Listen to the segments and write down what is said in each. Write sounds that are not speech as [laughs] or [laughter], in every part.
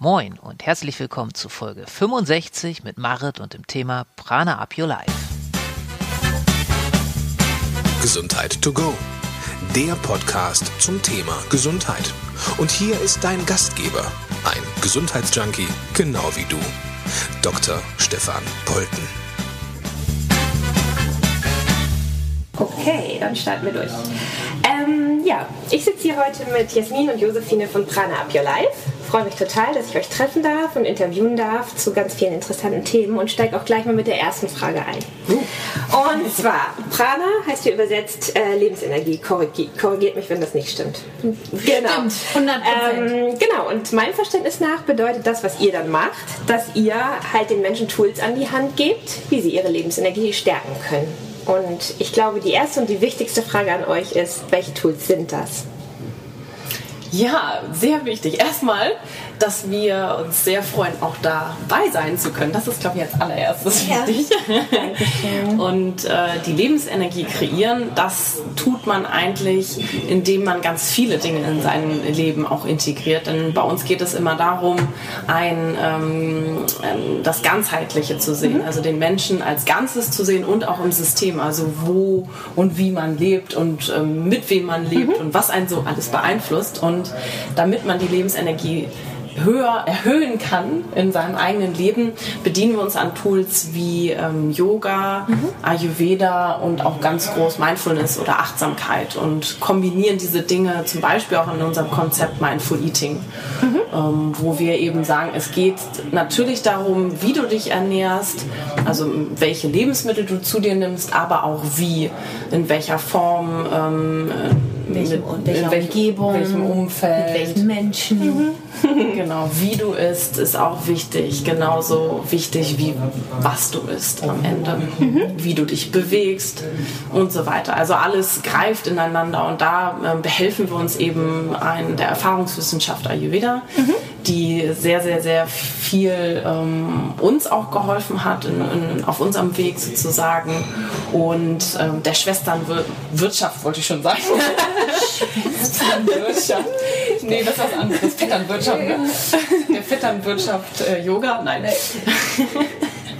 Moin und herzlich willkommen zu Folge 65 mit Marit und dem Thema Prana Up Your Life. Gesundheit to go. Der Podcast zum Thema Gesundheit. Und hier ist dein Gastgeber, ein Gesundheitsjunkie, genau wie du, Dr. Stefan Polten. Okay, dann starten wir durch. Ähm, ja, ich sitze hier heute mit Jasmin und Josephine von Prana Up Your Life freue mich total, dass ich euch treffen darf und interviewen darf zu ganz vielen interessanten Themen und steige auch gleich mal mit der ersten Frage ein. Und zwar, Prana heißt hier übersetzt äh, Lebensenergie. Korrigiert, korrigiert mich, wenn das nicht stimmt. Genau. Stimmt, 100 ähm, Genau, und meinem Verständnis nach bedeutet das, was ihr dann macht, dass ihr halt den Menschen Tools an die Hand gebt, wie sie ihre Lebensenergie stärken können. Und ich glaube, die erste und die wichtigste Frage an euch ist, welche Tools sind das? Ja, sehr wichtig. Erstmal, dass wir uns sehr freuen, auch dabei sein zu können. Das ist, glaube ich, als allererstes ja. wichtig. [laughs] Und äh, die Lebensenergie kreieren, das tut man eigentlich, indem man ganz viele Dinge in sein Leben auch integriert. Denn bei uns geht es immer darum, ein, ähm, ähm das Ganzheitliche zu sehen, mhm. also den Menschen als Ganzes zu sehen und auch im System, also wo und wie man lebt und ähm, mit wem man lebt mhm. und was einen so alles beeinflusst. Und und damit man die Lebensenergie höher erhöhen kann in seinem eigenen Leben, bedienen wir uns an Tools wie ähm, Yoga, mhm. Ayurveda und auch ganz groß Mindfulness oder Achtsamkeit und kombinieren diese Dinge zum Beispiel auch in unserem Konzept Mindful Eating, mhm. ähm, wo wir eben sagen, es geht natürlich darum, wie du dich ernährst, also welche Lebensmittel du zu dir nimmst, aber auch wie, in welcher Form. Ähm, welchem, mit, welcher in welchem, Umgebung, welchem Umfeld, mit welchen Menschen. Mhm. [laughs] genau, wie du isst, ist auch wichtig. Genauso wichtig wie was du isst am Ende. Mhm. Wie du dich bewegst und so weiter. Also alles greift ineinander und da äh, behelfen wir uns eben ein, der Erfahrungswissenschaft Ayurveda, mhm. die sehr, sehr, sehr viel ähm, uns auch geholfen hat in, in, auf unserem Weg sozusagen und ähm, der Schwesternwirtschaft wollte ich schon sagen. [laughs] Vetternwirtschaft. Nee, das ist was anderes. Vetternwirtschaft, ne? [laughs] Der Vetternwirtschaft äh, Yoga? Nein.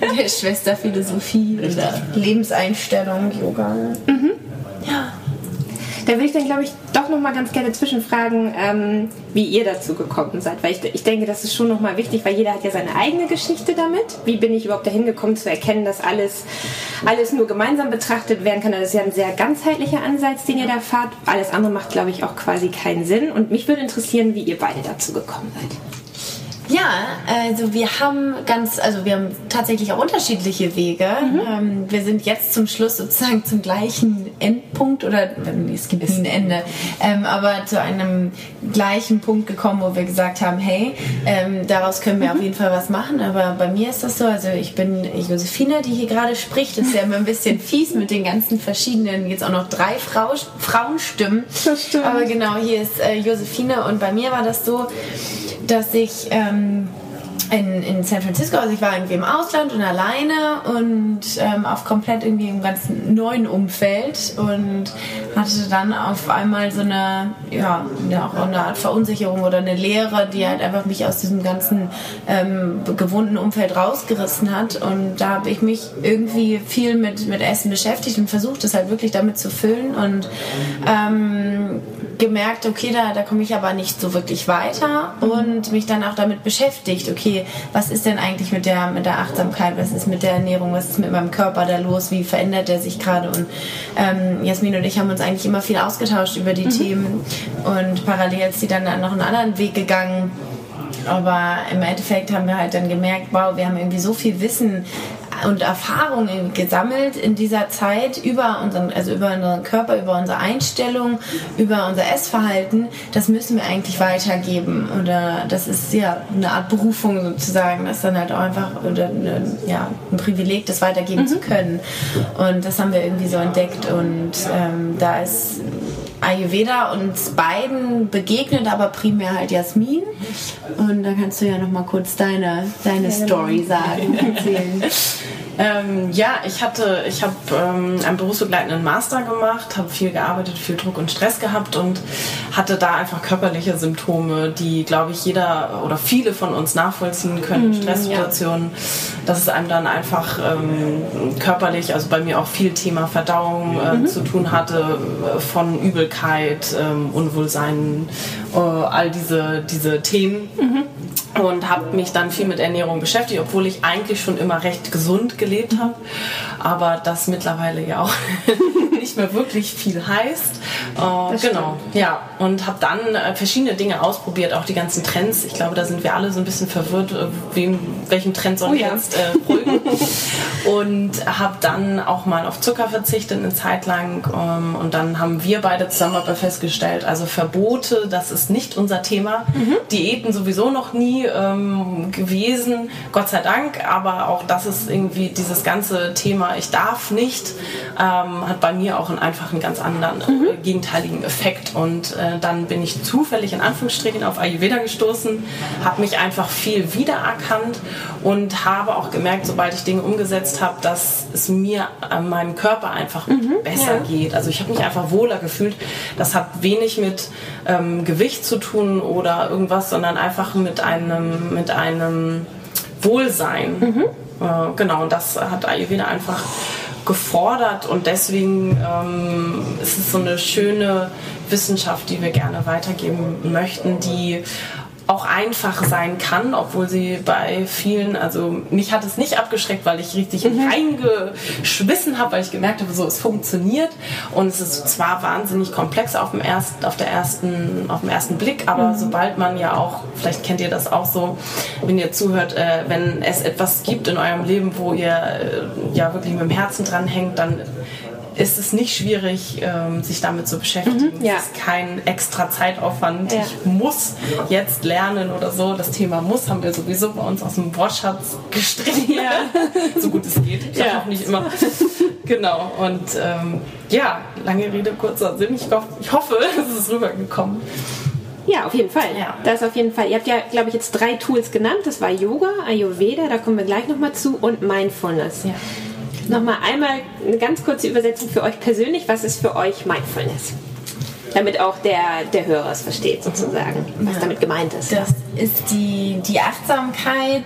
Der Schwesterphilosophie oder Lebenseinstellung Yoga. Mhm. Ja. Da würde ich dann, glaube ich, doch noch mal ganz gerne zwischenfragen, ähm, wie ihr dazu gekommen seid. Weil ich, ich denke, das ist schon noch mal wichtig, weil jeder hat ja seine eigene Geschichte damit. Wie bin ich überhaupt dahin gekommen zu erkennen, dass alles, alles nur gemeinsam betrachtet werden kann? Das ist ja ein sehr ganzheitlicher Ansatz, den ihr da fahrt. Alles andere macht, glaube ich, auch quasi keinen Sinn. Und mich würde interessieren, wie ihr beide dazu gekommen seid. Ja, also wir haben ganz, also wir haben tatsächlich auch unterschiedliche Wege. Mhm. Ähm, wir sind jetzt zum Schluss sozusagen zum gleichen Endpunkt oder es gibt ein Ende, ähm, aber zu einem gleichen Punkt gekommen, wo wir gesagt haben, hey, ähm, daraus können wir mhm. auf jeden Fall was machen. Aber bei mir ist das so, also ich bin Josefina, die hier gerade spricht. Das ist ja immer ein bisschen [laughs] fies mit den ganzen verschiedenen, jetzt auch noch drei Frau, Frauenstimmen. Das stimmt. Aber genau, hier ist äh, Josefine und bei mir war das so, dass ich ähm, in, in San Francisco, also ich war irgendwie im Ausland und alleine und ähm, auf komplett irgendwie im ganz neuen Umfeld und hatte dann auf einmal so eine, ja, auch eine Art Verunsicherung oder eine Lehre, die halt einfach mich aus diesem ganzen ähm, gewohnten Umfeld rausgerissen hat. Und da habe ich mich irgendwie viel mit, mit Essen beschäftigt und versucht, es halt wirklich damit zu füllen. Und ähm, gemerkt, okay, da, da komme ich aber nicht so wirklich weiter und mich dann auch damit beschäftigt, okay, was ist denn eigentlich mit der, mit der Achtsamkeit, was ist mit der Ernährung, was ist mit meinem Körper da los, wie verändert der sich gerade und ähm, Jasmin und ich haben uns eigentlich immer viel ausgetauscht über die mhm. Themen und parallel ist sie dann noch einen anderen Weg gegangen aber im Endeffekt haben wir halt dann gemerkt, wow, wir haben irgendwie so viel Wissen und Erfahrungen gesammelt in dieser Zeit über unseren, also über unseren Körper, über unsere Einstellung, über unser Essverhalten. Das müssen wir eigentlich weitergeben. Oder das ist ja eine Art Berufung sozusagen, das dann halt auch einfach oder ja, ein Privileg, das weitergeben mhm. zu können. Und das haben wir irgendwie so entdeckt und ähm, da ist Ayurveda uns beiden begegnet, aber primär halt Jasmin. Und da kannst du ja noch mal kurz deine, deine Story sagen, [laughs] erzählen. Ähm, ja, ich hatte, ich habe ähm, einen berufsbegleitenden Master gemacht, habe viel gearbeitet, viel Druck und Stress gehabt und hatte da einfach körperliche Symptome, die, glaube ich, jeder oder viele von uns nachvollziehen können. Mm, Stresssituationen, ja. dass es einem dann einfach ähm, körperlich, also bei mir auch viel Thema Verdauung äh, mhm. zu tun hatte, äh, von Übelkeit, ähm, Unwohlsein, äh, all diese, diese Themen. Mhm und habe mich dann viel mit Ernährung beschäftigt, obwohl ich eigentlich schon immer recht gesund gelebt habe, aber das mittlerweile ja auch [laughs] nicht mehr wirklich viel heißt. Äh, genau, ja. Und habe dann äh, verschiedene Dinge ausprobiert, auch die ganzen Trends. Ich glaube, da sind wir alle so ein bisschen verwirrt, äh, wem, welchem Trend soll oh, ja. jetzt äh, folgen. [laughs] und habe dann auch mal auf Zucker verzichtet eine Zeit lang. Ähm, und dann haben wir beide zusammen aber festgestellt, also Verbote, das ist nicht unser Thema. Mhm. Diäten sowieso noch nie ähm, gewesen, Gott sei Dank. Aber auch das ist irgendwie dieses ganze Thema, ich darf nicht, ähm, hat bei mir auch einen, einfach einen ganz anderen äh, mhm. gegenteiligen Effekt. Und äh, dann bin ich zufällig in Anführungsstrichen auf Ayurveda gestoßen, habe mich einfach viel wiedererkannt und habe auch gemerkt, sobald ich Dinge umgesetzt habe, dass es mir an äh, meinem Körper einfach mhm, besser ja. geht. Also ich habe mich einfach wohler gefühlt. Das hat wenig mit ähm, Gewicht zu tun oder irgendwas, sondern einfach mit einem, mit einem Wohlsein. Mhm. Äh, genau, und das hat Ayurveda einfach gefordert. Und deswegen ähm, ist es so eine schöne Wissenschaft, die wir gerne weitergeben möchten, die auch einfach sein kann, obwohl sie bei vielen, also mich hat es nicht abgeschreckt, weil ich richtig mhm. reingeschwissen habe, weil ich gemerkt habe, so es funktioniert und es ist zwar wahnsinnig komplex auf dem ersten, auf der ersten, auf dem ersten Blick, aber mhm. sobald man ja auch, vielleicht kennt ihr das auch so, wenn ihr zuhört, äh, wenn es etwas gibt in eurem Leben, wo ihr äh, ja wirklich mit dem Herzen dran hängt, dann ist es nicht schwierig, ähm, sich damit zu beschäftigen. Mhm, ja. Es ist kein extra Zeitaufwand. Ja. Ich muss jetzt lernen oder so. Das Thema muss haben wir sowieso bei uns aus dem Wortschatz gestrichen. Ja. [laughs] so gut es geht. Ich ja. auch nicht immer. genau. Und ähm, ja, lange Rede, kurzer Sinn. Ich, hoff, ich hoffe, [laughs] es ist rübergekommen. Ja, auf jeden Fall. Ja. Das auf jeden Fall. Ihr habt ja, glaube ich, jetzt drei Tools genannt. Das war Yoga, Ayurveda, da kommen wir gleich nochmal zu, und Mindfulness. Ja. Nochmal einmal eine ganz kurze Übersetzung für euch persönlich. Was ist für euch Mindfulness? Damit auch der, der Hörer es versteht, sozusagen, was ja. damit gemeint ist. Das ist die, die Achtsamkeit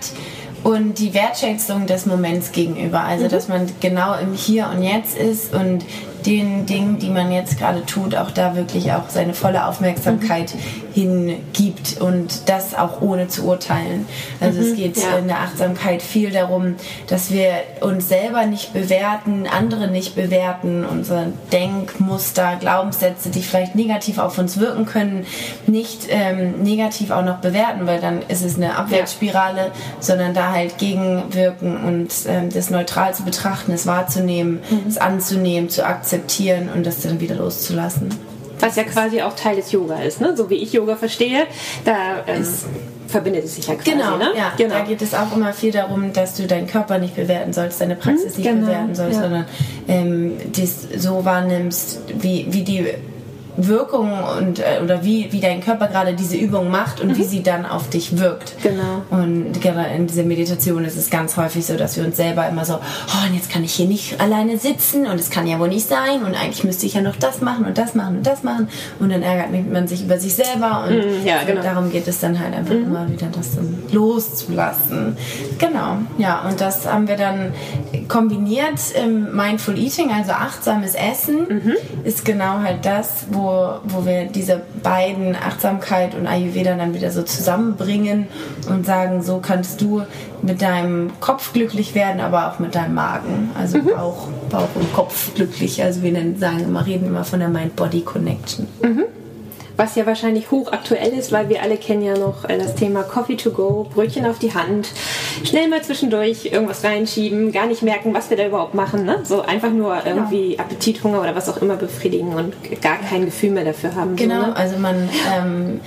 und die Wertschätzung des Moments gegenüber. Also, mhm. dass man genau im Hier und Jetzt ist und den Dingen, die man jetzt gerade tut, auch da wirklich auch seine volle Aufmerksamkeit mhm. hingibt und das auch ohne zu urteilen. Also mhm, es geht ja. in der Achtsamkeit viel darum, dass wir uns selber nicht bewerten, andere nicht bewerten, unsere Denkmuster, Glaubenssätze, die vielleicht negativ auf uns wirken können, nicht ähm, negativ auch noch bewerten, weil dann ist es eine Abwärtsspirale, ja. sondern da halt gegenwirken und ähm, das neutral zu betrachten, es wahrzunehmen, mhm. es anzunehmen, zu akzeptieren akzeptieren und das dann wieder loszulassen. Was ja quasi auch Teil des Yoga ist, ne? so wie ich Yoga verstehe. Da ähm, verbindet es sich ja quasi. Genau, ne? ja. genau. Da geht es auch immer viel darum, dass du deinen Körper nicht bewerten sollst, deine Praxis hm, nicht genau, bewerten sollst, ja. sondern ähm, dies so wahrnimmst, wie, wie die Wirkung und äh, oder wie, wie dein Körper gerade diese Übung macht und mhm. wie sie dann auf dich wirkt. Genau. Und gerade in dieser Meditation ist es ganz häufig so, dass wir uns selber immer so, oh, und jetzt kann ich hier nicht alleine sitzen und es kann ja wohl nicht sein und eigentlich müsste ich ja noch das machen und das machen und das machen und dann ärgert man sich über sich selber und mhm, ja, genau. darum geht es dann halt einfach mhm. immer wieder, das dann loszulassen. Genau, ja, und das haben wir dann kombiniert im Mindful Eating, also achtsames Essen, mhm. ist genau halt das, wo wo, wir diese beiden Achtsamkeit und Ayurveda dann wieder so zusammenbringen und sagen, so kannst du mit deinem Kopf glücklich werden, aber auch mit deinem Magen. Also mhm. Bauch, Bauch und Kopf glücklich. Also wir sagen immer, reden immer von der Mind-Body-Connection. Mhm was ja wahrscheinlich hochaktuell ist, weil wir alle kennen ja noch äh, das Thema Coffee to go, Brötchen auf die Hand, schnell mal zwischendurch irgendwas reinschieben, gar nicht merken, was wir da überhaupt machen. Ne? So einfach nur genau. irgendwie Appetithunger oder was auch immer befriedigen und gar kein Gefühl mehr dafür haben. Genau, so, ne? also man ähm,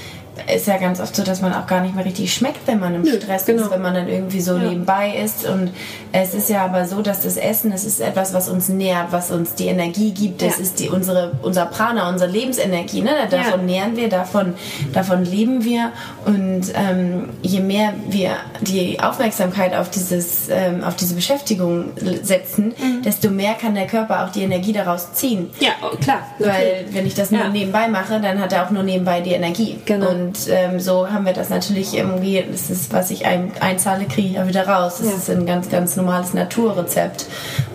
ist ja ganz oft so, dass man auch gar nicht mehr richtig schmeckt, wenn man im Stress genau. ist, wenn man dann irgendwie so ja. nebenbei ist. Und es ist ja aber so, dass das Essen, es ist etwas, was uns nährt, was uns die Energie gibt. Das ja. ist die, unsere, unser Prana, unsere Lebensenergie. Ne? Davon ja. nähren wir, davon, davon leben wir. Und ähm, je mehr wir die Aufmerksamkeit auf, dieses, ähm, auf diese Beschäftigung setzen, mhm. desto mehr kann der Körper auch die Energie daraus ziehen. Ja, oh, klar. Weil wenn ich das nur nebenbei mache, dann hat er auch nur nebenbei die Energie. Genau. Und und ähm, so haben wir das natürlich irgendwie, das ist, was ich ein, einzahle, kriege ich ja wieder raus. Das ja. ist ein ganz, ganz normales Naturrezept.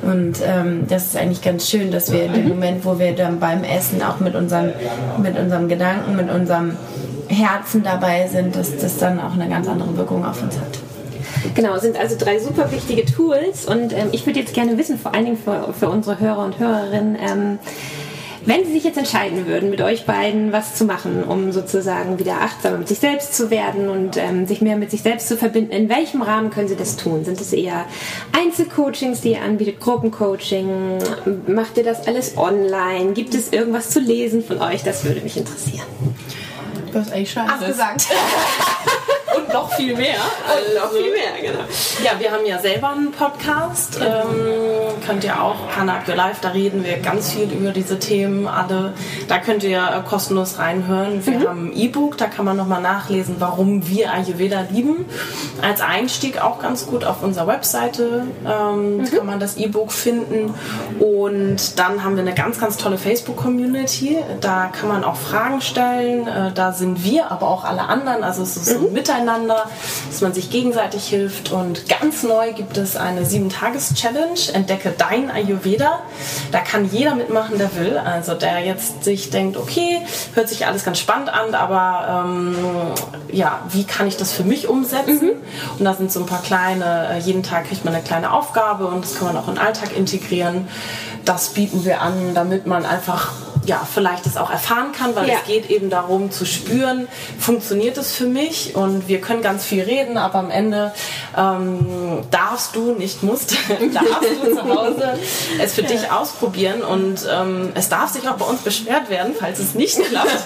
Und ähm, das ist eigentlich ganz schön, dass wir in dem Moment, wo wir dann beim Essen auch mit unserem, mit unserem Gedanken, mit unserem Herzen dabei sind, dass das dann auch eine ganz andere Wirkung auf uns hat. Genau, sind also drei super wichtige Tools und ähm, ich würde jetzt gerne wissen, vor allen Dingen für, für unsere Hörer und Hörerinnen, ähm, wenn Sie sich jetzt entscheiden würden, mit euch beiden was zu machen, um sozusagen wieder achtsamer mit sich selbst zu werden und ähm, sich mehr mit sich selbst zu verbinden, in welchem Rahmen können Sie das tun? Sind es eher Einzelcoachings, die ihr anbietet, Gruppencoaching? Macht ihr das alles online? Gibt es irgendwas zu lesen von euch? Das würde mich interessieren. Du hast eigentlich schon alles gesagt. und noch viel mehr. Und noch viel mehr, genau. Ja, wir haben ja selber einen Podcast. Ähm, könnt ihr auch, Hannah Up Your Life, da reden wir ganz viel über diese Themen alle. Da könnt ihr äh, kostenlos reinhören. Wir mhm. haben ein E-Book, da kann man nochmal nachlesen, warum wir Ayurveda lieben. Als Einstieg auch ganz gut auf unserer Webseite ähm, mhm. kann man das E-Book finden. Und dann haben wir eine ganz, ganz tolle Facebook-Community. Da kann man auch Fragen stellen. Äh, da sind wir, aber auch alle anderen. Also es ist so mhm. Miteinander miteinander, dass man sich gegenseitig hilft. Und ganz neu gibt es eine 7-Tages-Challenge, Entdecke dein Ayurveda. Da kann jeder mitmachen, der will. Also der jetzt sich denkt, okay, hört sich alles ganz spannend an, aber ähm, ja, wie kann ich das für mich umsetzen? Mhm. Und da sind so ein paar kleine, äh, jeden Tag kriegt man eine kleine Aufgabe und das kann man auch in den Alltag integrieren. Das bieten wir an, damit man einfach ja, vielleicht es auch erfahren kann, weil ja. es geht eben darum zu spüren, funktioniert es für mich und wir können ganz viel reden, aber am Ende ähm, darfst du, nicht musst, [laughs] darfst du zu Hause es für ja. dich ausprobieren und ähm, es darf sich auch bei uns beschwert werden, falls es nicht [laughs] klappt,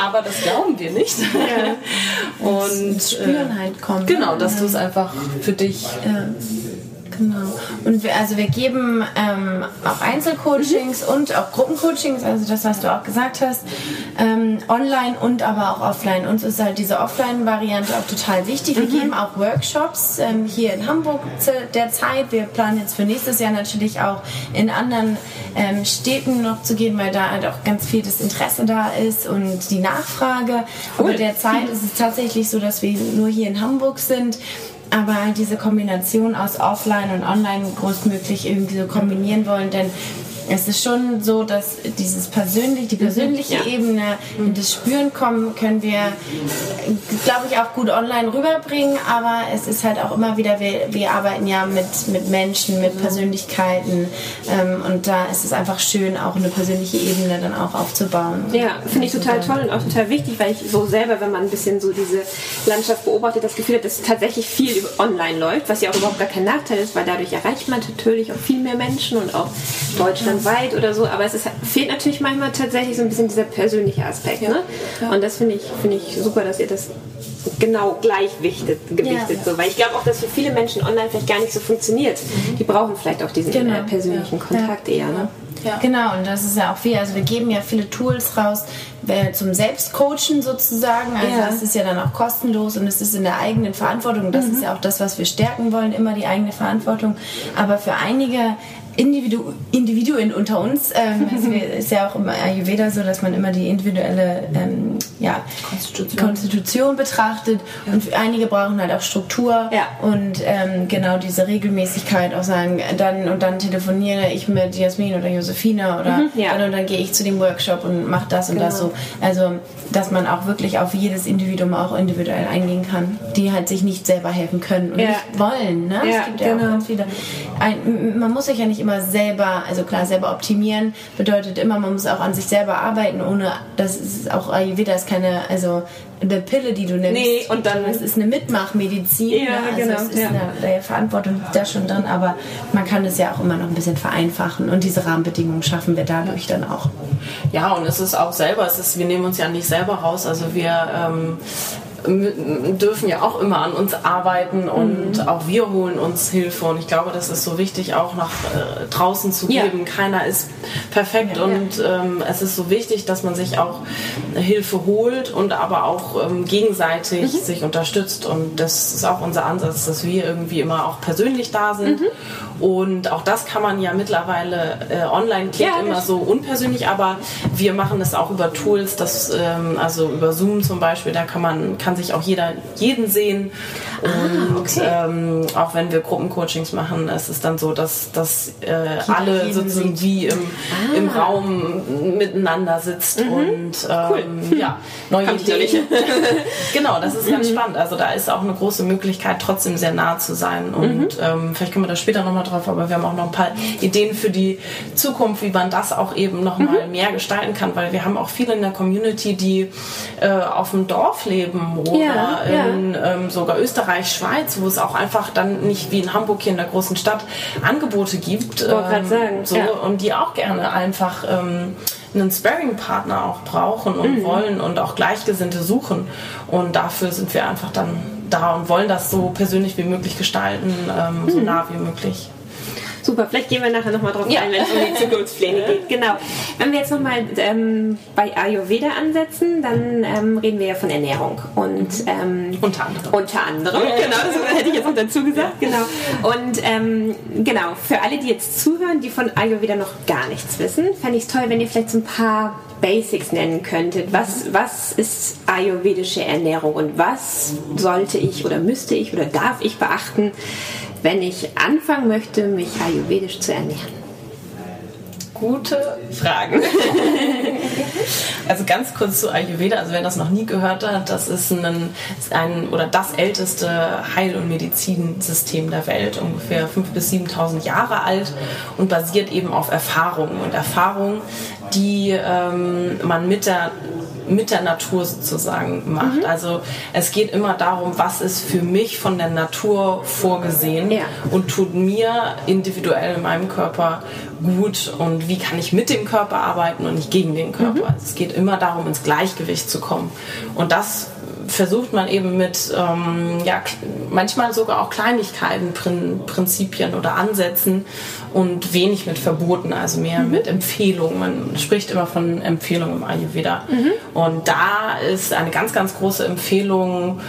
aber das glauben wir nicht. Ja. Und, und Spüren äh, halt kommt. Genau, dass du es einfach für dich Genau. Und wir, also wir geben ähm, auch Einzelcoachings mhm. und auch Gruppencoachings, also das, was du auch gesagt hast, ähm, online und aber auch offline. Uns ist halt diese Offline-Variante auch total wichtig. Wir mhm. geben auch Workshops ähm, hier in Hamburg derzeit. Wir planen jetzt für nächstes Jahr natürlich auch in anderen ähm, Städten noch zu gehen, weil da halt auch ganz viel das Interesse da ist und die Nachfrage. Cool. Aber derzeit ist es tatsächlich so, dass wir nur hier in Hamburg sind aber diese Kombination aus Offline und Online größtmöglich irgendwie so kombinieren wollen, denn es ist schon so, dass dieses persönlich, die persönliche ja. Ebene, in das Spüren kommen, können wir, glaube ich, auch gut online rüberbringen. Aber es ist halt auch immer wieder, wir, wir arbeiten ja mit, mit Menschen, mit Persönlichkeiten. Ähm, und da ist es einfach schön, auch eine persönliche Ebene dann auch aufzubauen. Ja, finde ich total toll und auch total wichtig, weil ich so selber, wenn man ein bisschen so diese Landschaft beobachtet, das Gefühl hat, dass tatsächlich viel online läuft, was ja auch überhaupt gar kein Nachteil ist, weil dadurch erreicht man natürlich auch viel mehr Menschen und auch Deutschland weit oder so, aber es ist, fehlt natürlich manchmal tatsächlich so ein bisschen dieser persönliche Aspekt. Ja. Ne? Ja. Und das finde ich, find ich super, dass ihr das genau gleichwichtet, gewichtet. Ja. So. Weil ich glaube auch, dass für viele Menschen online vielleicht gar nicht so funktioniert. Mhm. Die brauchen vielleicht auch diesen genau. persönlichen Kontakt eher. Ne? Ja. Genau, und das ist ja auch viel. Also wir geben ja viele Tools raus äh, zum Selbstcoachen sozusagen. Also ja. das ist ja dann auch kostenlos und es ist in der eigenen Verantwortung. Das mhm. ist ja auch das, was wir stärken wollen, immer die eigene Verantwortung. Aber für einige Individu Individuen unter uns. Ähm, [laughs] es ist ja auch im Ayurveda so, dass man immer die individuelle ähm, ja, Konstitution. Konstitution. betrachtet ja. und einige brauchen halt auch Struktur ja. und ähm, genau diese Regelmäßigkeit auch sagen, dann und dann telefoniere ich mit Jasmin oder Josefina oder mhm, ja. dann, und dann gehe ich zu dem Workshop und mache das und genau. das so. Also, dass man auch wirklich auf jedes Individuum auch individuell eingehen kann, die halt sich nicht selber helfen können und nicht wollen. Ne? es gibt ja genau. auch ganz viele. Ein, man muss sich ja nicht immer selber, also klar, selber optimieren bedeutet immer, man muss auch an sich selber arbeiten, ohne, das ist auch Ayurveda ist keine, also eine Pille, die du nimmst. Nee, und dann. Es ist eine Mitmachmedizin. Ja, ne? also genau, Es ist ja. eine, eine Verantwortung da schon drin, aber man kann es ja auch immer noch ein bisschen vereinfachen und diese Rahmenbedingungen schaffen wir dadurch dann auch. Ja, und es ist auch selber, es ist, wir nehmen uns ja nicht selber raus, also wir ähm, dürfen ja auch immer an uns arbeiten und Mhm. auch wir holen uns Hilfe und ich glaube, das ist so wichtig auch nach äh, draußen zu Ja. geben. Keiner ist perfekt Ja, und Ähm, es ist so wichtig, dass man sich auch Hilfe holt und aber auch ähm, gegenseitig Mhm. sich unterstützt und das ist auch unser Ansatz, dass wir irgendwie immer auch persönlich da sind Mhm. und auch das kann man ja mittlerweile äh, online klingt Ja, immer so unpersönlich, aber wir machen es auch über Tools, das, ähm, also über Zoom zum Beispiel, da kann man, kann sich auch jeder jeden sehen. Und okay. ähm, auch wenn wir Gruppencoachings machen, ist es dann so, dass, dass äh, alle sozusagen wie im, im Raum miteinander sitzt und ähm, [laughs] ja, neue Ideen. [laughs] genau, das ist ganz spannend. Also da ist auch eine große Möglichkeit, trotzdem sehr nah zu sein. Und ähm, vielleicht kommen wir da später nochmal drauf, aber wir haben auch noch ein paar Ideen für die Zukunft, wie man das auch eben nochmal mehr gestalten kann, weil wir haben auch viele in der Community, die äh, auf dem Dorf leben oder Ja, ja. in ähm, sogar Österreich, Schweiz, wo es auch einfach dann nicht wie in Hamburg hier in der großen Stadt Angebote gibt. ähm, Wollte grad sagen, so, ja. Und die auch gerne einfach ähm, einen Sparring-Partner auch brauchen Mhm. und wollen und auch Gleichgesinnte suchen. Und dafür sind wir einfach dann da und wollen das so persönlich wie möglich gestalten, ähm, Mhm. so nah wie möglich. Super, vielleicht gehen wir nachher nochmal drauf Ja. ein, wenn es um die [laughs] Zukunftspläne geht. Genau. Wenn wir jetzt nochmal ähm, bei Ayurveda ansetzen, dann ähm, reden wir ja von Ernährung. Und ähm, Unter anderem. Unter anderem, genau, das hätte ich jetzt noch dazu gesagt, genau. Und ähm, genau, für alle, die jetzt zuhören, die von Ayurveda noch gar nichts wissen, fände ich es toll, wenn ihr vielleicht so ein paar Basics nennen könntet. Was, was ist ayurvedische Ernährung und was sollte ich oder müsste ich oder darf ich beachten, wenn ich anfangen möchte, mich ayurvedisch zu ernähren? Gute Fragen. [laughs] also ganz kurz zu Ayurveda, also wer das noch nie gehört hat, das ist ein, ein oder das älteste Heil- und Medizinsystem der Welt, ungefähr 5.000 bis 7.000 Jahre alt und basiert eben auf Erfahrungen und Erfahrungen, die ähm, man mit der mit der Natur sozusagen macht. Also es geht immer darum, was ist für mich von der Natur vorgesehen Ja. und tut mir individuell in meinem Körper gut und wie kann ich mit dem Körper arbeiten und nicht gegen den Körper. Also es geht immer darum, ins Gleichgewicht zu kommen. Und das versucht man eben mit ähm, ja, manchmal sogar auch Kleinigkeiten, Prin Prinzipien oder Ansätzen und wenig mit Verboten, also mehr mit Empfehlungen. Man spricht immer von Empfehlungen im Ayurveda. Und da ist eine ganz, ganz große Empfehlung,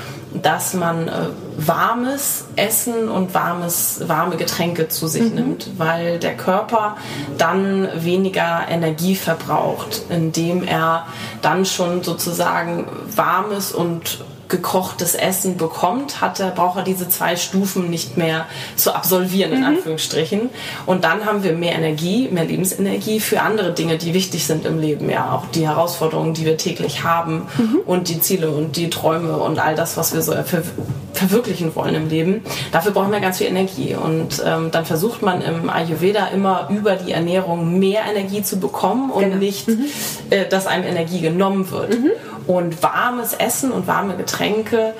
dass man äh, warmes Essen und warmes, warme Getränke zu sich nimmt, weil der Körper dann weniger Energie verbraucht, indem er dann schon sozusagen warmes und gekochtes Essen bekommt, hat er, braucht er diese zwei Stufen nicht mehr zu absolvieren, in Anführungsstrichen. Und dann haben wir mehr Energie, mehr Lebensenergie für andere Dinge, die wichtig sind im Leben. Ja, auch die Herausforderungen, die wir täglich haben und die Ziele und die Träume und all das, was wir so ver verwirklichen wollen im Leben. Dafür brauchen wir ganz viel Energie. Und ähm, dann versucht man im Ayurveda immer über die Ernährung mehr Energie zu bekommen und nicht, äh, dass einem Energie genommen wird. Und warmes Essen und warme Getränke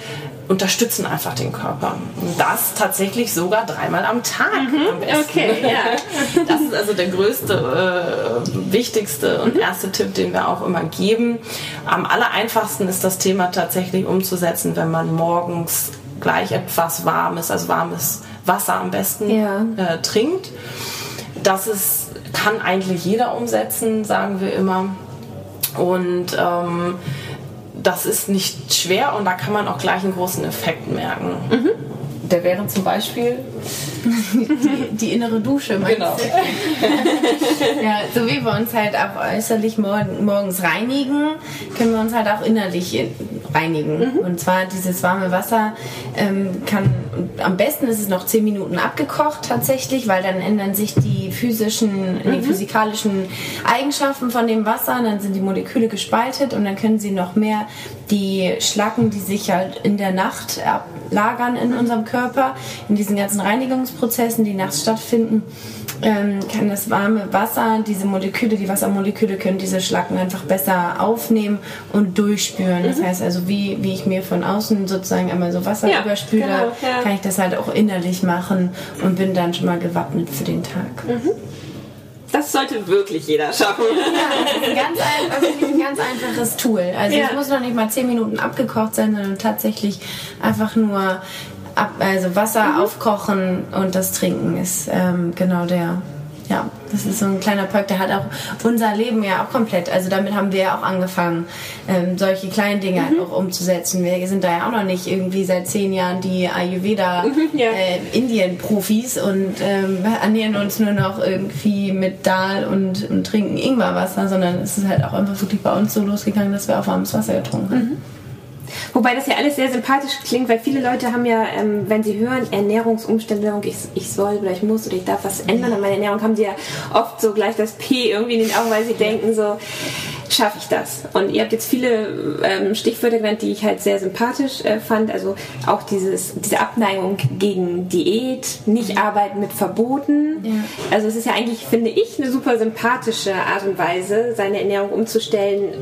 unterstützen einfach den Körper. Und das tatsächlich sogar dreimal am Tag. am besten. Okay, ja. [laughs] Das ist also der größte, äh, wichtigste und erste Tipp, den wir auch immer geben. Am aller einfachsten ist das Thema tatsächlich umzusetzen, wenn man morgens gleich etwas Warmes, also warmes Wasser am besten Ja. äh, trinkt. Das ist, kann eigentlich jeder umsetzen, sagen wir immer. Und ähm, das ist nicht schwer und da kann man auch gleich einen großen Effekt merken. Der wäre zum Beispiel Die innere Dusche, Genau. [laughs] Ja, so wie wir uns halt auch äußerlich morgen, morgens reinigen, können wir uns halt auch innerlich in, reinigen. Mhm. Und zwar dieses warme Wasser ähm, kann, am besten ist es noch 10 Minuten abgekocht tatsächlich, weil dann ändern sich die physischen, mhm. die physikalischen Eigenschaften von dem Wasser, dann sind die Moleküle gespaltet und dann können sie noch mehr die Schlacken, die sich halt in der Nacht ablagern in unserem Körper, in diesen ganzen Reinigungsprozessen, die nachts stattfinden, ähm, kann das warme Wasser, diese Moleküle, die Wassermoleküle können diese Schlacken einfach besser aufnehmen und durchspüren. Das mhm. heißt also, wie, wie ich mir von außen sozusagen einmal so Wasser ja, überspüle, genau, ja. kann ich das halt auch innerlich machen und bin dann schon mal gewappnet für den Tag. Mhm. Das sollte wirklich jeder schaffen. Ja, das ist ein ganz, ein, ein ganz einfaches Tool. Also ja. es muss noch nicht mal 10 Minuten abgekocht sein, sondern tatsächlich einfach nur ab, also Wasser mhm. aufkochen und das Trinken ist ähm, genau der. Ja, das ist so ein kleiner Perk, der hat auch unser Leben ja auch komplett, also damit haben wir ja auch angefangen, ähm, solche kleinen Dinge halt mhm. auch umzusetzen. Wir sind da ja auch noch nicht irgendwie seit zehn Jahren die Ayurveda mhm, [laughs] ja. äh, Indien-Profis und ähm, ernähren uns nur noch irgendwie mit Dahl und, und trinken Ingwerwasser, sondern es ist halt auch einfach wirklich bei uns so losgegangen, dass wir auch warmes Wasser getrunken haben. Mhm. Wobei das ja alles sehr sympathisch klingt, weil viele Leute haben ja, ähm, wenn sie hören, Ernährungsumstellung, ich, ich soll oder ich muss oder ich darf was ändern an meiner Ernährung, haben sie ja oft so gleich das P irgendwie in den Augen, weil sie denken so, schaffe ich das? Und ihr habt jetzt viele ähm, Stichwörter genannt, die ich halt sehr sympathisch äh, fand. Also auch dieses, diese Abneigung gegen Diät, nicht arbeiten mit Verboten. Ja. Also es ist ja eigentlich, finde ich, eine super sympathische Art und Weise, seine Ernährung umzustellen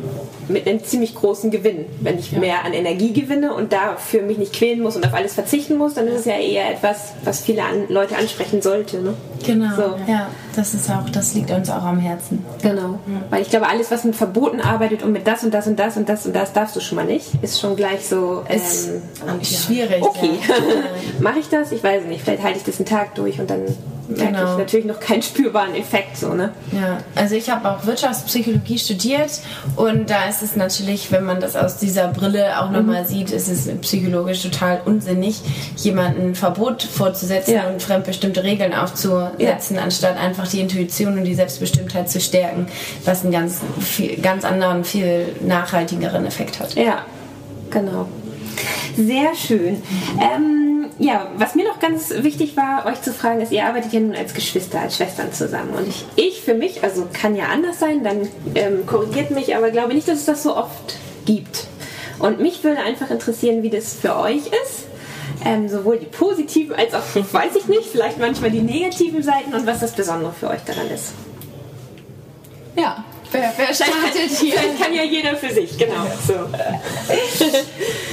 mit einem ziemlich großen Gewinn. Wenn ich ja. mehr an Energie gewinne und dafür mich nicht quälen muss und auf alles verzichten muss, dann ist es ja eher etwas, was viele an, Leute ansprechen sollte. Ne? Genau. So. Ja, das ist auch, das liegt uns auch am Herzen. Genau. Ja. Weil ich glaube, alles, was mit Verboten arbeitet und mit das und das und das und das und das darfst du schon mal nicht, ist schon gleich so ähm, ist schwierig. Okay, ja. [laughs] mache ich das? Ich weiß nicht. Vielleicht halte ich das einen Tag durch und dann genau. ich natürlich noch keinen spürbaren Effekt. So, ne? Ja, also ich habe auch Wirtschaftspsychologie studiert und da ist es natürlich, wenn man das aus dieser Brille auch nochmal mhm. sieht, ist es psychologisch total unsinnig, jemandem ein Verbot vorzusetzen ja. und fremdbestimmte Regeln aufzusetzen, ja. anstatt einfach die Intuition und die Selbstbestimmtheit zu stärken, was einen ganz, viel, ganz anderen, viel nachhaltigeren Effekt hat. Ja, genau. Sehr schön. Ähm, ja, was mir noch ganz wichtig war, euch zu fragen, ist, ihr arbeitet ja nun als Geschwister, als Schwestern zusammen. Und ich, ich für mich, also kann ja anders sein, dann ähm, korrigiert mich, aber glaube nicht, dass es das so oft gibt. Und mich würde einfach interessieren, wie das für euch ist. Ähm, sowohl die positiven als auch, weiß ich nicht, vielleicht manchmal die negativen Seiten und was das Besondere für euch daran ist. Ja, Wer, wer startet hier? Vielleicht kann ja jeder für sich, genau. So. [laughs]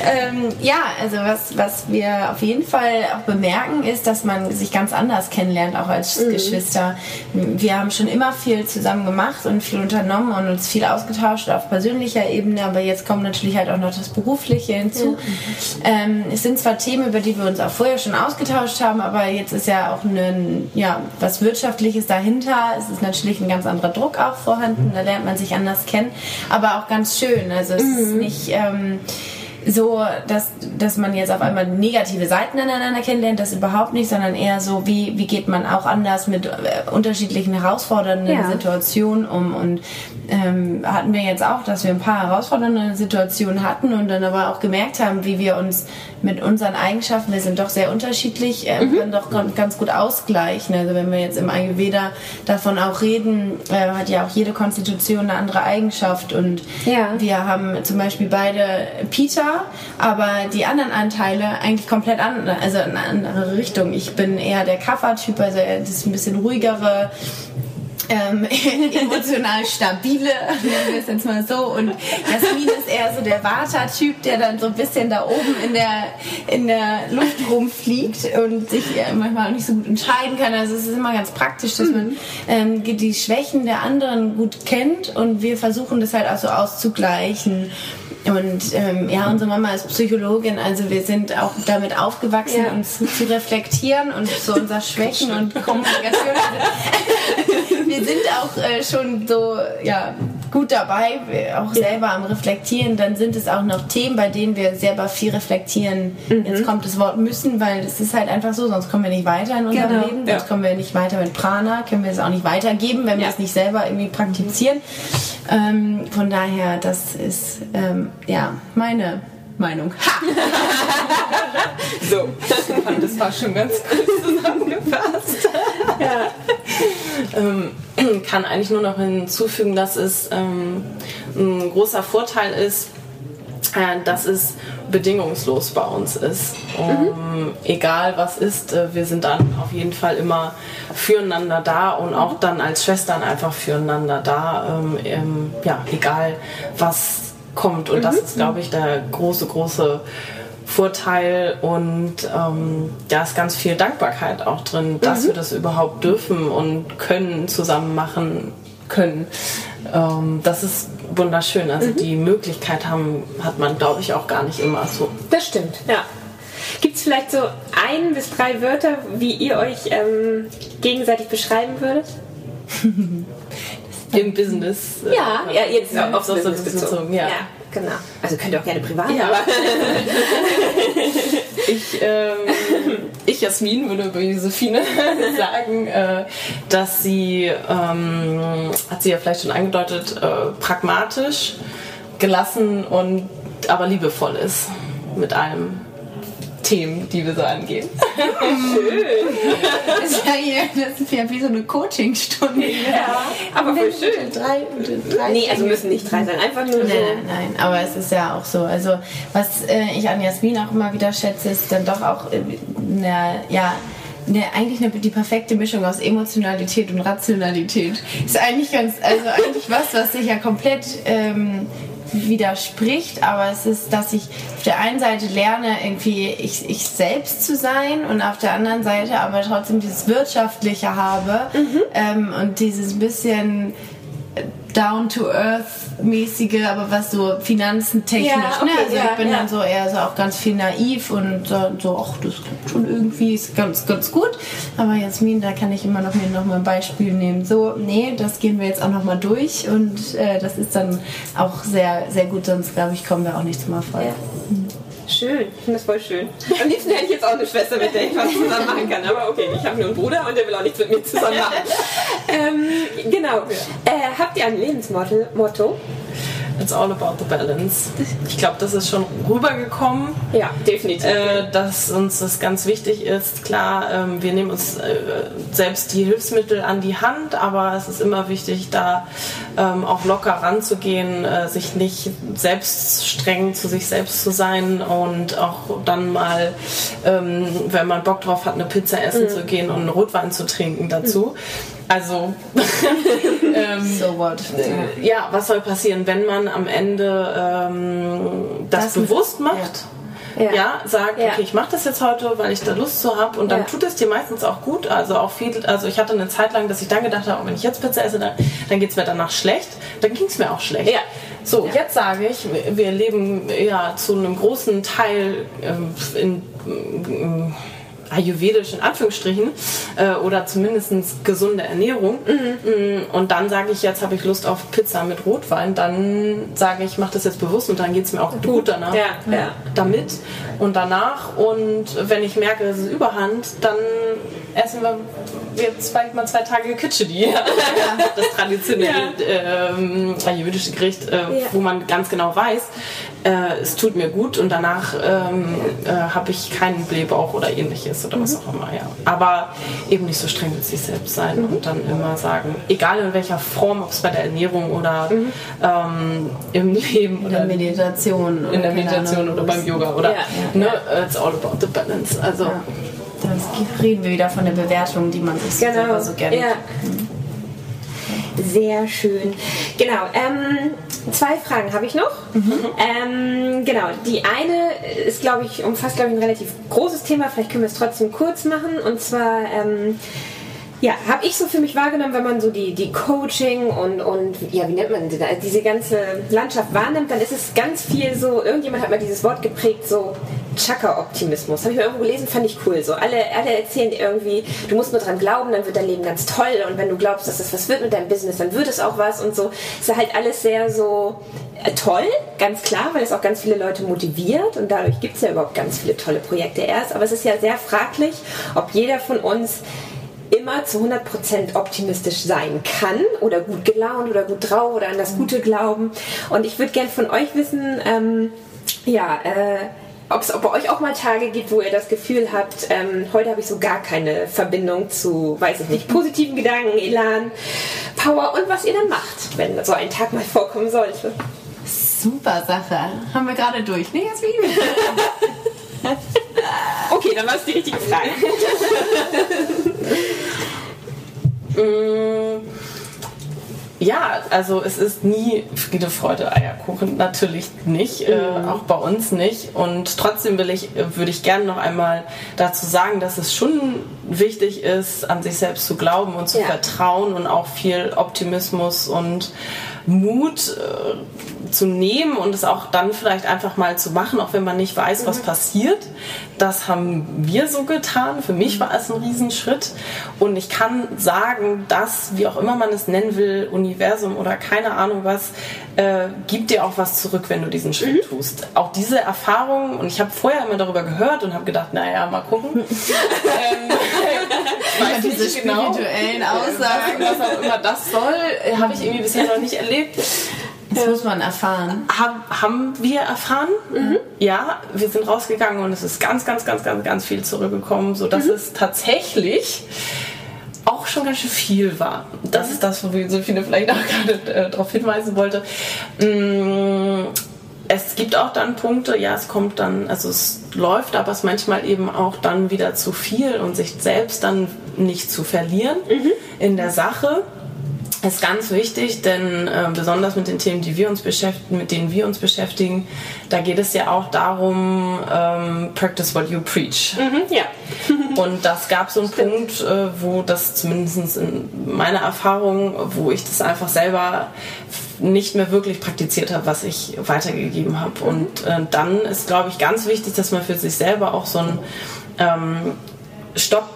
ähm, ja, also was, was wir auf jeden Fall auch bemerken, ist, dass man sich ganz anders kennenlernt, auch als mhm. Geschwister. Wir haben schon immer viel zusammen gemacht und viel unternommen und uns viel ausgetauscht auf persönlicher Ebene, aber jetzt kommt natürlich halt auch noch das Berufliche hinzu. Ja. Ähm, es sind zwar Themen, über die wir uns auch vorher schon ausgetauscht haben, aber jetzt ist ja auch ein, ja, was Wirtschaftliches dahinter. Es ist natürlich ein ganz anderer Druck auch vorhanden da lernt man sich anders kennen. Aber auch ganz schön. Also es mhm. ist nicht ähm, so, dass, dass man jetzt auf einmal negative Seiten aneinander kennenlernt, das überhaupt nicht, sondern eher so, wie, wie geht man auch anders mit äh, unterschiedlichen herausfordernden ja. Situationen um. Und ähm, hatten wir jetzt auch, dass wir ein paar herausfordernde Situationen hatten und dann aber auch gemerkt haben, wie wir uns mit unseren Eigenschaften, wir sind doch sehr unterschiedlich, äh, mhm. können doch ganz gut ausgleichen. Also wenn wir jetzt im Ayurveda davon auch reden, äh, hat ja auch jede Konstitution eine andere Eigenschaft und ja. wir haben zum Beispiel beide Pita, aber die anderen Anteile eigentlich komplett andere, also in eine andere Richtung. Ich bin eher der Kapha-Typ, also das ist ein bisschen ruhigere ähm, [laughs] emotional stabile, nennen wir es jetzt mal so. Und Jasmin ist eher so der Vata-Typ, der dann so ein bisschen da oben in der, in der Luft rumfliegt und sich manchmal auch nicht so gut entscheiden kann. Also es ist immer ganz praktisch, dass man ähm, die Schwächen der anderen gut kennt und wir versuchen das halt auch so auszugleichen. Und ähm, ja, unsere Mama ist Psychologin, also wir sind auch damit aufgewachsen, ja. uns zu reflektieren und so unser [laughs] Schwächen und Kommunikation. [laughs] wir sind auch äh, schon so ja, gut dabei, auch selber am Reflektieren. Dann sind es auch noch Themen, bei denen wir selber viel reflektieren. Mhm. Jetzt kommt das Wort müssen, weil es ist halt einfach so, sonst kommen wir nicht weiter in unserem genau. Leben, sonst ja. kommen wir nicht weiter mit Prana, können wir es auch nicht weitergeben, wenn ja. wir es nicht selber irgendwie praktizieren. Ähm, von daher, das ist ähm, ja meine Meinung. [laughs] So, [laughs] das war schon ganz gut zusammengefasst. ja. Ähm, [clears throat] kann eigentlich nur noch hinzufügen, dass es ähm, ein großer Vorteil ist, äh, dass es bedingungslos bei uns ist. Um, mhm. Egal was ist, äh, wir sind dann auf jeden Fall immer füreinander da und auch dann als Schwestern einfach füreinander da. Ähm, ähm, ja, egal was kommt. Und mhm. das ist, glaube ich, der große, große Vorteil und ähm, da ist ganz viel Dankbarkeit auch drin, dass mhm. wir das überhaupt dürfen und können, zusammen machen können. Ähm, das ist wunderschön. Also mhm. die Möglichkeit haben, hat man, glaube ich, auch gar nicht immer so. Das stimmt, ja. Gibt es vielleicht so ein bis drei Wörter, wie ihr euch ähm, gegenseitig beschreiben würdet? [laughs] Im Business. Äh, ja, ja, jetzt ja, aufs Business bezogen. bezogen ja. ja. Genau. Also könnt ihr auch gerne privat. Ja. Aber [laughs] ich, ähm, ich, Jasmin, würde über Josephine [laughs] sagen, äh, dass sie, ähm, hat sie ja vielleicht schon angedeutet, äh, pragmatisch, gelassen und aber liebevoll ist mit allem. Themen, die wir so angehen. Schön. Das [laughs] ist ja, hier, das ist ja wie so eine Coachingstunde. Ja, aber voll schön. Drei, drei nee, also müssen nicht drei sein, einfach nur nein, so. Nein, nein, aber es ist ja auch so. Also, was äh, ich an Jasmin auch immer wieder schätze, ist dann doch auch, äh, eine, ja, eine, eigentlich eine, die perfekte Mischung aus Emotionalität und Rationalität. Ist eigentlich ganz, also eigentlich was, was sich ja komplett ähm, widerspricht, aber es ist, dass ich auf der einen Seite lerne, irgendwie ich, ich selbst zu sein und auf der anderen Seite aber trotzdem dieses Wirtschaftliche habe mhm. ähm, und dieses bisschen down-to-earth-mäßige, aber was so finanzentechnisch, ja, ne? okay, ne? Also ja, ich bin ja. dann so eher so auch ganz viel naiv und so, ach, das klappt schon irgendwie, ist ganz, ganz gut. Aber Jasmin, da kann ich immer noch mir noch mal ein Beispiel nehmen. So, nee, das gehen wir jetzt auch noch mal durch und äh, das ist dann auch sehr, sehr gut, sonst glaube ich, kommen wir auch nicht zum Erfolg. Mhm. Schön, ich finde das voll schön. Am liebsten hätte ich jetzt auch eine Schwester, mit der ich was zusammen machen kann. Aber okay, ich habe nur einen Bruder und der will auch nichts mit mir zusammen machen. [laughs] ähm, genau. Äh, habt ihr ein Lebensmotto? It's all about the balance. Ich glaube, das ist schon rübergekommen. Ja, definitiv. Äh, dass uns das ganz wichtig ist. Klar, ähm, wir nehmen uns äh, selbst die Hilfsmittel an die Hand, aber es ist immer wichtig, da ähm, auch locker ranzugehen, äh, sich nicht selbst streng zu sich selbst zu sein und auch dann mal, ähm, wenn man Bock drauf hat, eine Pizza essen mhm. zu gehen und einen Rotwein zu trinken dazu. Mhm also, [laughs] ähm, so what? Äh, ja, was soll passieren, wenn man am Ende ähm, das, das, bewusst macht? Ja. ja, ja sagt, ja. okay, ich mache das jetzt heute, weil ich da Lust zu habe und dann tut es dir meistens auch gut. Also auch viel, also ich hatte eine Zeit lang, dass ich dann gedacht habe, oh, wenn ich jetzt Pizza esse, dann, dann geht es mir danach schlecht. Dann ging es mir auch schlecht. Ja. So, jetzt sage ich, wir leben ja zu einem großen Teil ähm, in, in ayurvedisch in Anführungsstrichen äh, oder zumindest gesunde Ernährung mhm. Mm, und dann sage ich, jetzt habe ich Lust auf Pizza mit Rotwein, dann sage ich, mache das jetzt bewusst und dann geht es mir auch gut danach ja, ja. damit und danach und wenn ich merke, es ist Überhand, dann essen wir jetzt vielleicht mal zwei Tage Kitschedi, ja. [laughs] das traditionelle ja. ähm, ayurvedische Gericht, äh, wo man ganz genau weiß, äh, es tut mir gut und danach ähm, äh, habe ich keinen Blähbauch oder ähnliches oder mhm. was auch immer. Ja. Aber eben nicht so streng mit sich selbst sein mhm. und dann immer sagen, egal in welcher Form, ob es bei der Ernährung oder mhm. ähm, im [laughs] Leben oder in der Meditation, in der Meditation oder beim Yoga oder ja. ne, it's all about the balance. Also ja. Da reden wir wieder von der Bewertung, die man sich genau. so gerne. Ja. Sehr schön. Genau. Ähm, zwei Fragen habe ich noch. Mhm. Ähm, genau. Die eine ist, glaube ich, umfasst, glaube ich, ein relativ großes Thema. Vielleicht können wir es trotzdem kurz machen. Und zwar ähm, ja, habe ich so für mich wahrgenommen, wenn man so die, die Coaching und, und ja, wie nennt man das, diese ganze Landschaft wahrnimmt, dann ist es ganz viel so, irgendjemand hat mal dieses Wort geprägt, so Chakra-Optimismus. Habe ich mal irgendwo gelesen, fand ich cool. So alle, alle erzählen irgendwie, du musst nur dran glauben, dann wird dein Leben ganz toll und wenn du glaubst, dass das was wird mit deinem Business, dann wird es auch was und so. Ist ja halt alles sehr so äh, toll, ganz klar, weil es auch ganz viele Leute motiviert und dadurch gibt es ja überhaupt ganz viele tolle Projekte erst. Aber es ist ja sehr fraglich, ob jeder von uns immer zu 100% optimistisch sein kann oder gut gelaunt oder gut drauf oder an das Gute glauben. Und ich würde gern von euch wissen, ähm, Ja, äh, ob es bei euch auch mal Tage gibt, wo ihr das Gefühl habt, ähm, heute habe ich so gar keine Verbindung zu, weiß ich nicht, [laughs] positiven Gedanken, Elan, Power und was ihr dann macht, wenn so ein Tag mal vorkommen sollte. Super Sache. Haben wir gerade durch. Nee, jetzt wie [laughs] Okay, dann war es die richtige Frage. [laughs] Ja, also es ist nie Friede, Freude, Eierkuchen, natürlich nicht, äh, mhm. auch bei uns nicht. Und trotzdem will ich, würde ich gerne noch einmal dazu sagen, dass es schon wichtig ist, an sich selbst zu glauben und zu ja. vertrauen und auch viel Optimismus und Mut äh, zu nehmen und es auch dann vielleicht einfach mal zu machen, auch wenn man nicht weiß, was mhm. passiert. Das haben wir so getan. Für mich war es ein Riesenschritt. Und ich kann sagen, dass, wie auch immer man es nennen will, Universum oder keine Ahnung was, äh, gibt dir auch was zurück, wenn du diesen Schritt mhm. tust. Auch diese Erfahrung, und ich habe vorher immer darüber gehört und habe gedacht, naja, mal gucken. [laughs] ähm, weiß diese genau. spirituellen genau, Aussagen. Was auch immer das soll, habe ich irgendwie bisher noch nicht erlebt. Das muss man erfahren. Haben, haben wir erfahren? Mhm. Ja, wir sind rausgegangen und es ist ganz, ganz, ganz, ganz, ganz viel zurückgekommen, sodass mhm. es tatsächlich auch schon ganz schön viel war. Das mhm. ist das, wo so viele vielleicht auch [laughs] gerade äh, darauf hinweisen wollte. Mm, es gibt auch dann Punkte, ja, es kommt dann, also es läuft, aber es manchmal eben auch dann wieder zu viel und sich selbst dann nicht zu verlieren mhm. in der Sache ist ganz wichtig, denn äh, besonders mit den Themen, die wir uns beschäftigen, mit denen wir uns beschäftigen, da geht es ja auch darum, ähm, practice what you preach. Mhm, ja. Und das gab so einen Stimmt. Punkt, äh, wo das zumindest in meiner Erfahrung, wo ich das einfach selber nicht mehr wirklich praktiziert habe, was ich weitergegeben habe. Mhm. Und äh, dann ist, glaube ich, ganz wichtig, dass man für sich selber auch so einen ähm, Stopp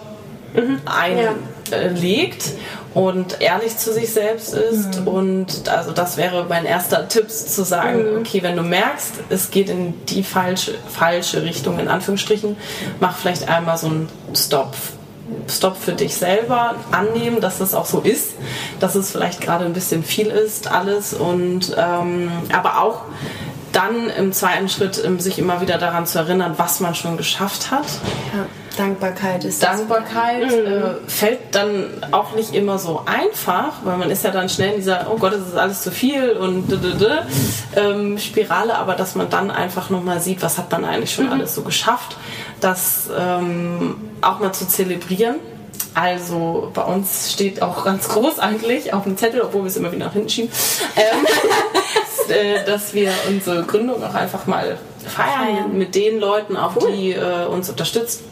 mhm. einlegt ja. Und ehrlich zu sich selbst ist. Mhm. Und also das wäre mein erster Tipp, zu sagen, mhm. okay, wenn du merkst, es geht in die falsche, falsche Richtung, in Anführungsstrichen, mach vielleicht einmal so einen Stopp Stopp für dich selber annehmen, dass das auch so ist, dass es vielleicht gerade ein bisschen viel ist, alles und ähm, aber auch dann im zweiten Schritt um, sich immer wieder daran zu erinnern, was man schon geschafft hat. Ja, Dankbarkeit ist Dankbarkeit mhm. äh, fällt dann auch nicht immer so einfach, weil man ist ja dann schnell in dieser, oh Gott, das ist alles zu viel und d -d -d, ähm, Spirale, aber dass man dann einfach nochmal sieht, was hat man eigentlich schon mhm. alles so geschafft das ähm, auch mal zu zelebrieren. Also bei uns steht auch ganz groß eigentlich auf dem Zettel, obwohl wir es immer wieder nach hinten schieben, ähm, [laughs] äh, dass wir unsere Gründung auch einfach mal feiern mit den Leuten, auch cool. die äh, uns unterstützt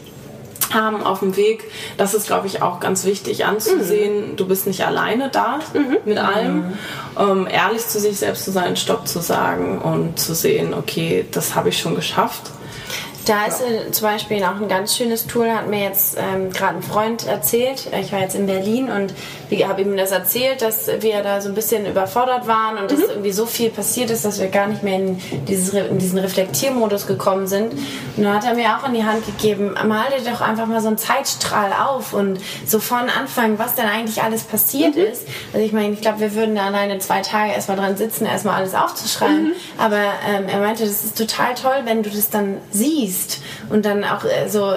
haben auf dem Weg. Das ist, glaube ich, auch ganz wichtig anzusehen. Mhm. Du bist nicht alleine da mhm. mit allem. Mhm. Ähm, ehrlich zu sich selbst zu sein, Stopp zu sagen und zu sehen, okay, das habe ich schon geschafft. Da ist äh, zum Beispiel auch ein ganz schönes Tool, hat mir jetzt ähm, gerade ein Freund erzählt. Ich war jetzt in Berlin und habe ihm das erzählt, dass wir da so ein bisschen überfordert waren und mhm. dass irgendwie so viel passiert ist, dass wir gar nicht mehr in, dieses, in diesen Reflektiermodus gekommen sind. Und dann hat er mir auch in die Hand gegeben, mal dir doch einfach mal so einen Zeitstrahl auf und so von Anfang, was denn eigentlich alles passiert mhm. ist. Also ich meine, ich glaube, wir würden da alleine zwei Tage erstmal dran sitzen, erstmal alles aufzuschreiben. Mhm. Aber ähm, er meinte, das ist total toll, wenn du das dann siehst siehst und dann auch äh, so,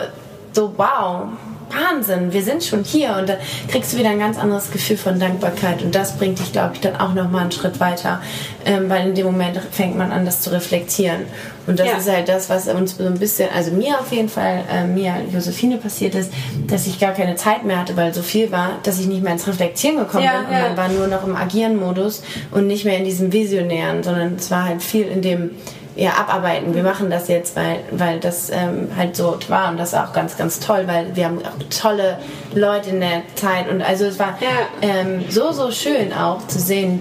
so wow, Wahnsinn, wir sind schon hier. Und dann kriegst du wieder ein ganz anderes Gefühl von Dankbarkeit. Und das bringt dich, glaube ich, dann auch nochmal einen Schritt weiter, ähm, weil in dem Moment fängt man an, das zu reflektieren. Und das ja. ist halt das, was uns so ein bisschen, also mir auf jeden Fall, äh, mir, Josephine passiert ist, dass ich gar keine Zeit mehr hatte, weil so viel war, dass ich nicht mehr ins Reflektieren gekommen ja, bin. Und ja. man war nur noch im Agieren-Modus und nicht mehr in diesem Visionären, sondern es war halt viel in dem eher abarbeiten. Wir machen das jetzt, weil, weil das ähm, halt so war und das ist auch ganz, ganz toll, weil wir haben auch tolle Leute in der Zeit und also es war ja. ähm, so, so schön auch zu sehen,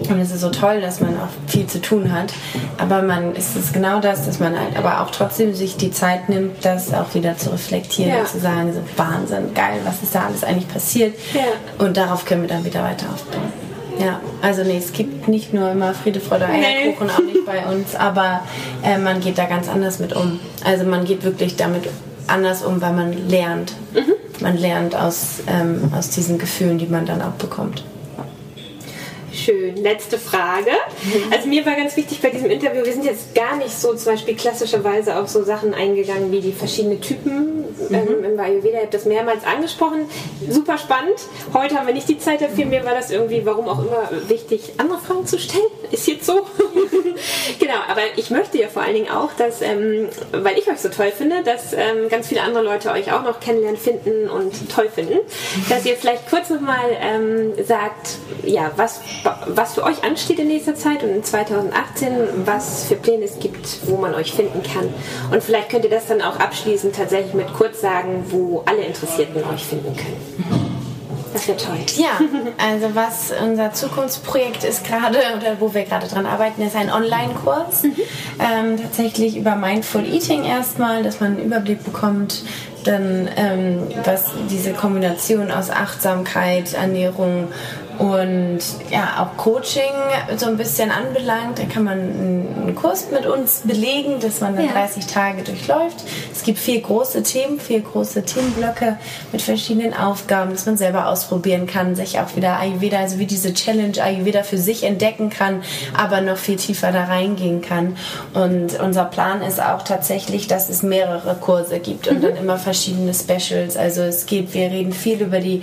und es ist so toll, dass man auch viel zu tun hat. Aber man ist es genau das, dass man halt aber auch trotzdem sich die Zeit nimmt, das auch wieder zu reflektieren ja. und zu sagen, so Wahnsinn, geil, was ist da alles eigentlich passiert. Ja. Und darauf können wir dann wieder weiter aufbauen. Ja, also nee, es gibt nicht nur immer Friede, Freude, Eierkuchen, nee. auch nicht bei uns, aber äh, man geht da ganz anders mit um. Also man geht wirklich damit anders um, weil man lernt. Mhm. Man lernt aus, ähm, aus diesen Gefühlen, die man dann auch bekommt. Schön. Letzte Frage. Mhm. Also mir war ganz wichtig bei diesem Interview, wir sind jetzt gar nicht so zum Beispiel klassischerweise auf so Sachen eingegangen wie die verschiedenen Typen mhm. ähm, im Ayurveda. Ich habe das mehrmals angesprochen. Super spannend. Heute haben wir nicht die Zeit dafür. Mir war das irgendwie, warum auch immer, wichtig, andere Fragen zu stellen. Ist jetzt so. [laughs] genau, aber ich möchte ja vor allen Dingen auch, dass, ähm, weil ich euch so toll finde, dass ähm, ganz viele andere Leute euch auch noch kennenlernen, finden und toll finden, dass ihr vielleicht kurz nochmal ähm, sagt, ja, was, was für euch ansteht in nächster Zeit und in 2018, was für Pläne es gibt, wo man euch finden kann. Und vielleicht könnt ihr das dann auch abschließend tatsächlich mit kurz sagen, wo alle Interessierten euch finden können. Das wäre toll. Ja, also was unser Zukunftsprojekt ist gerade oder wo wir gerade dran arbeiten, ist ein Online-Kurs. Mhm. Ähm, tatsächlich über Mindful Eating erstmal, dass man einen Überblick bekommt, dann ähm, was diese Kombination aus Achtsamkeit, Ernährung und ja, auch Coaching so ein bisschen anbelangt. Da kann man einen Kurs mit uns belegen, dass man dann ja. 30 Tage durchläuft. Es gibt vier große Themen, vier große Themenblöcke mit verschiedenen Aufgaben, dass man selber ausprobieren kann, sich auch wieder Ayurveda, also wie diese Challenge Ayurveda für sich entdecken kann, aber noch viel tiefer da reingehen kann. Und unser Plan ist auch tatsächlich, dass es mehrere Kurse gibt und mhm. dann immer verschiedene Specials. Also es geht, wir reden viel über die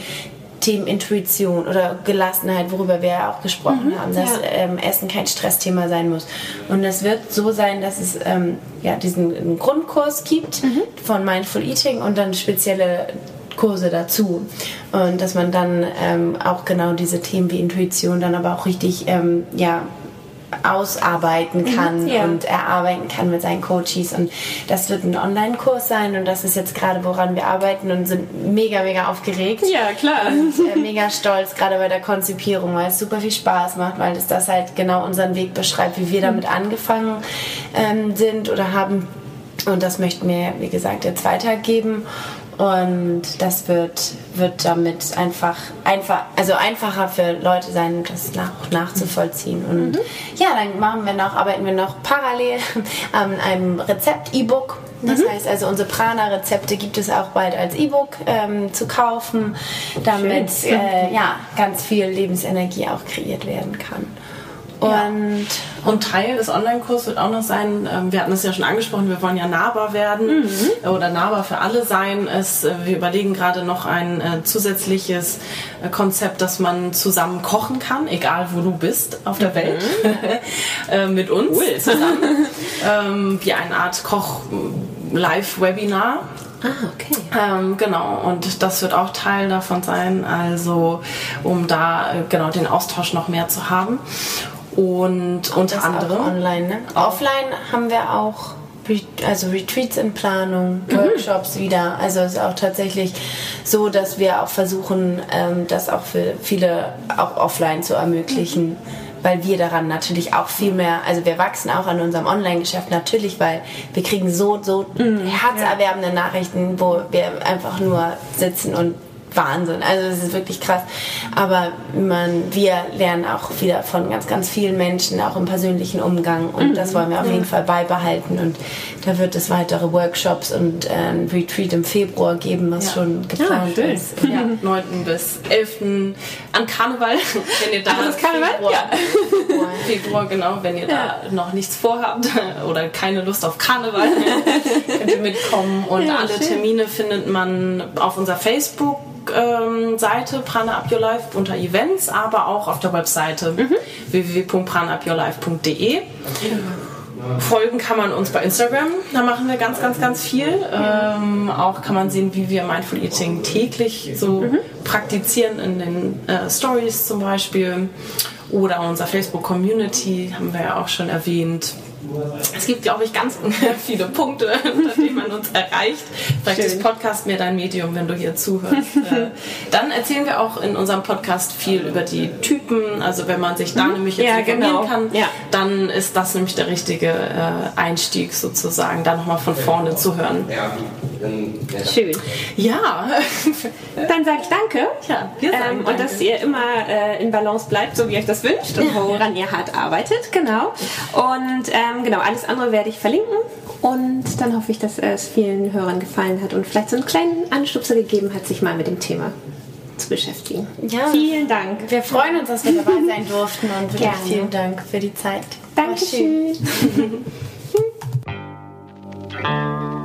Themen Intuition oder Gelassenheit, worüber wir ja auch gesprochen mhm, haben, dass ja. ähm, Essen kein Stressthema sein muss. Und es wird so sein, dass es ähm, ja, diesen Grundkurs gibt mhm. von Mindful Eating und dann spezielle Kurse dazu. Und dass man dann ähm, auch genau diese Themen wie Intuition dann aber auch richtig ähm, ja, ausarbeiten mhm, kann ja. und erarbeiten kann mit seinen Coaches. Und das wird ein Online-Kurs sein und das ist jetzt gerade, woran wir arbeiten und sind mega, mega aufgeregt. Ja, klar. Und äh, mega stolz, gerade bei der Konzipierung, weil es super viel Spaß macht, weil es das halt genau unseren Weg beschreibt, wie wir damit angefangen ähm, sind oder haben. Und das möchten wir, wie gesagt, jetzt weitergeben. Und das wird, wird damit einfach, einfach, also einfacher für Leute sein, das nach, nachzuvollziehen. Und mhm. ja, dann machen wir noch, arbeiten wir noch parallel [laughs] an einem Rezept-E-Book. Das mhm. heißt also, unsere Prana-Rezepte gibt es auch bald als E-Book ähm, zu kaufen, damit äh, ja, ganz viel Lebensenergie auch kreiert werden kann. Und, ja. und Teil des Online-Kurses wird auch noch sein, ähm, wir hatten es ja schon angesprochen, wir wollen ja nahbar werden mhm. oder nahbar für alle sein. Es, äh, wir überlegen gerade noch ein äh, zusätzliches äh, Konzept, dass man zusammen kochen kann, egal wo du bist auf der mhm. Welt, [laughs] mit uns cool. zusammen. [laughs] ähm, wie eine Art Koch-Live-Webinar. Ah, okay. Ähm, genau, und das wird auch Teil davon sein, also um da genau den Austausch noch mehr zu haben. Und unter anderem. online, ne? Offline haben wir auch also Retreats in Planung, mhm. Workshops mhm. wieder. Also es ist auch tatsächlich so, dass wir auch versuchen, ähm, das auch für viele auch offline zu ermöglichen. Mhm. Weil wir daran natürlich auch viel mehr, also wir wachsen auch an unserem Online-Geschäft natürlich, weil wir kriegen so, so mhm. herzerwärmende Nachrichten, wo wir einfach nur sitzen und Wahnsinn. Also es ist wirklich krass. Aber man, wir lernen auch wieder von ganz, ganz vielen Menschen, auch im persönlichen Umgang. Und mhm. das wollen wir auf jeden Fall beibehalten. Und da wird es weitere Workshops und äh, ein Retreat im Februar geben, was ja. schon geplant ja, ist. Ja. 9. bis 11. an Karneval, [laughs] wenn ihr da Ach, das Karneval? Februar, ja. Februar, [laughs] genau, wenn ihr da noch nichts vorhabt [laughs] oder keine Lust auf Karneval, könnt ihr mitkommen. Und alle schön. Termine findet man auf unserer Facebook ähm, Seite Prana Up Your Life unter Events, aber auch auf der Webseite mhm. www.pranaupyourlife.de. Folgen kann man uns bei Instagram, da machen wir ganz, ganz, ganz viel. Ähm, auch kann man sehen, wie wir Mindful Eating täglich so mhm. praktizieren in den äh, Stories zum Beispiel. Oder unser Facebook Community haben wir ja auch schon erwähnt. Es gibt, glaube ich, ganz [laughs] viele Punkte, unter denen man uns erreicht. Vielleicht Schön. ist Podcast mehr dein Medium, wenn du hier zuhörst. [laughs] Äh, dann erzählen wir auch in unserem Podcast viel über die Typen. Also wenn man sich da mhm. nämlich jetzt ja, informieren genau. kann, ja. dann ist das nämlich der richtige äh, Einstieg sozusagen, da nochmal von vorne zu hören. Schön. Ja. [laughs] Dann sage ich danke. Ja, wir sagen ähm, danke. Und dass ihr immer äh, in Balance bleibt, so wie euch das wünscht und woran ihr hart arbeitet. Genau. Und ähm, genau, alles andere werde ich verlinken. Und dann hoffe ich, dass es vielen Hörern gefallen hat und vielleicht so einen kleinen Anstupser gegeben hat, sich mal mit dem Thema zu beschäftigen. Ja. Vielen Dank. Wir freuen uns, dass wir dabei sein durften und wirklich Gerne. vielen Dank für die Zeit. Dankeschön. [laughs]